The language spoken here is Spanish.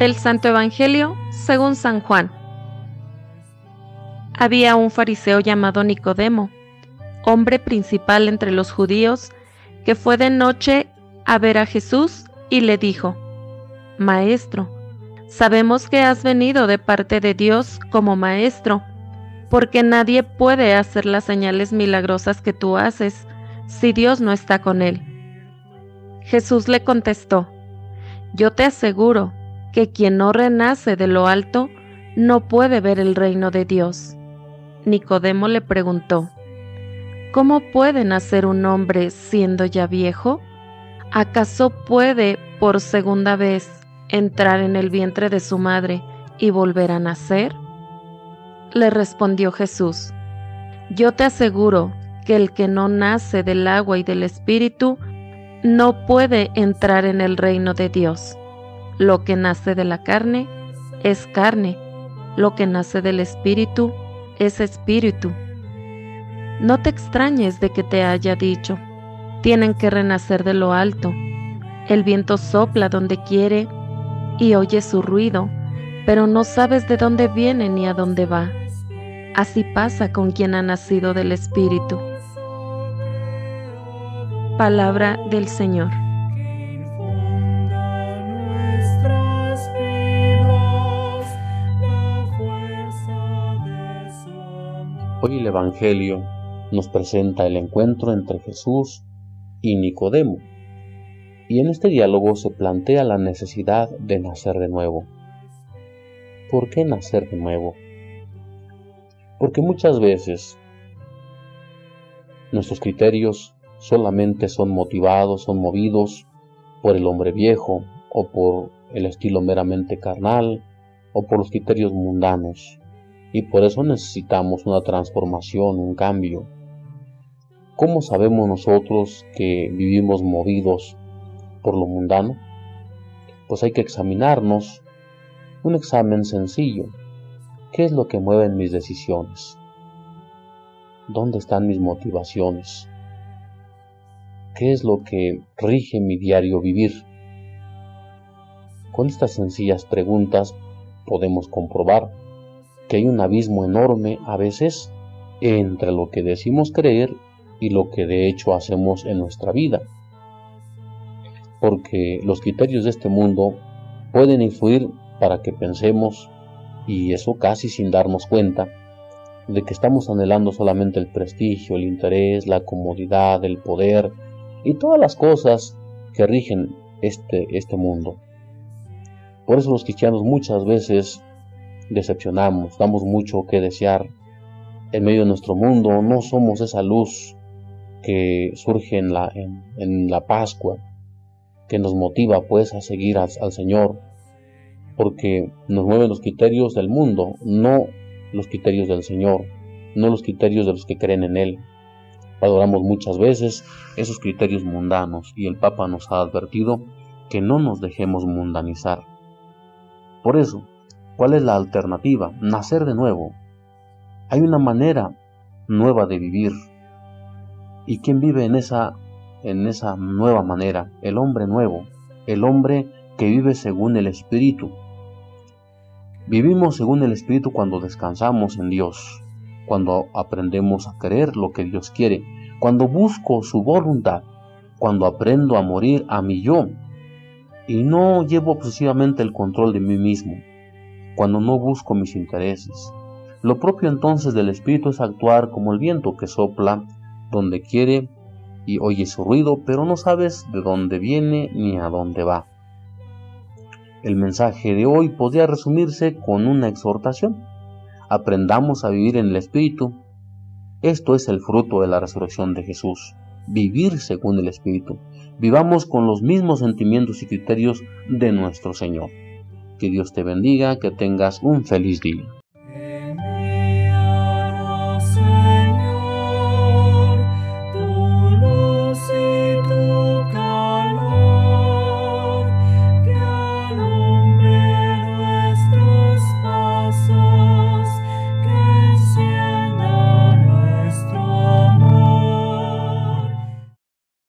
Del Santo Evangelio según San Juan. Había un fariseo llamado Nicodemo, hombre principal entre los judíos, que fue de noche a ver a Jesús y le dijo, Maestro, sabemos que has venido de parte de Dios como maestro, porque nadie puede hacer las señales milagrosas que tú haces si Dios no está con él. Jesús le contestó, Yo te aseguro que quien no renace de lo alto no puede ver el reino de Dios. Nicodemo le preguntó, ¿Cómo puede nacer un hombre siendo ya viejo? ¿Acaso puede por segunda vez entrar en el vientre de su madre y volver a nacer? Le respondió Jesús, Yo te aseguro que el que no nace del agua y del espíritu no puede entrar en el reino de Dios. Lo que nace de la carne es carne, lo que nace del espíritu es espíritu. No te extrañes de que te haya dicho, tienen que renacer de lo alto. El viento sopla donde quiere y oye su ruido, pero no sabes de dónde viene ni a dónde va. Así pasa con quien ha nacido del Espíritu. Palabra del Señor. Hoy el Evangelio nos presenta el encuentro entre Jesús y Nicodemo, y en este diálogo se plantea la necesidad de nacer de nuevo. ¿Por qué nacer de nuevo? Porque muchas veces nuestros criterios solamente son motivados, son movidos por el hombre viejo o por el estilo meramente carnal o por los criterios mundanos y por eso necesitamos una transformación, un cambio. ¿Cómo sabemos nosotros que vivimos movidos por lo mundano? Pues hay que examinarnos, un examen sencillo. ¿Qué es lo que mueve mis decisiones? ¿Dónde están mis motivaciones? ¿Qué es lo que rige mi diario vivir? Con estas sencillas preguntas podemos comprobar que hay un abismo enorme a veces entre lo que decimos creer y lo que de hecho hacemos en nuestra vida. Porque los criterios de este mundo pueden influir para que pensemos, y eso casi sin darnos cuenta, de que estamos anhelando solamente el prestigio, el interés, la comodidad, el poder y todas las cosas que rigen este, este mundo. Por eso los cristianos muchas veces decepcionamos, damos mucho que desear. En medio de nuestro mundo no somos esa luz que surge en la, en, la Pascua, que nos motiva pues a seguir al, al Señor, porque nos mueven los criterios del mundo, no los criterios del Señor, no los criterios de los que creen en Él. Adoramos muchas veces esos criterios mundanos y el Papa nos ha advertido que no nos dejemos mundanizar. Por eso, ¿Cuál es la alternativa? Nacer de nuevo. Hay una manera nueva de vivir. ¿Y quién vive en esa, en esa nueva manera? El hombre nuevo, el hombre que vive según el Espíritu. Vivimos según el Espíritu cuando descansamos en Dios, cuando aprendemos a creer lo que Dios quiere, cuando busco su voluntad, cuando aprendo a morir a mi yo y no llevo obsesivamente el control de mí mismo, cuando no busco mis intereses. Lo propio entonces del espíritu es actuar como el viento que sopla donde quiere y oye su ruido, pero no sabes de dónde viene ni a dónde va. El mensaje de hoy podría resumirse con una exhortación. Aprendamos a vivir en el Espíritu. Esto es el fruto de la resurrección de Jesús. Vivir según el Espíritu. Vivamos con los mismos sentimientos y criterios de nuestro Señor. Que Dios te bendiga, que tengas un feliz día.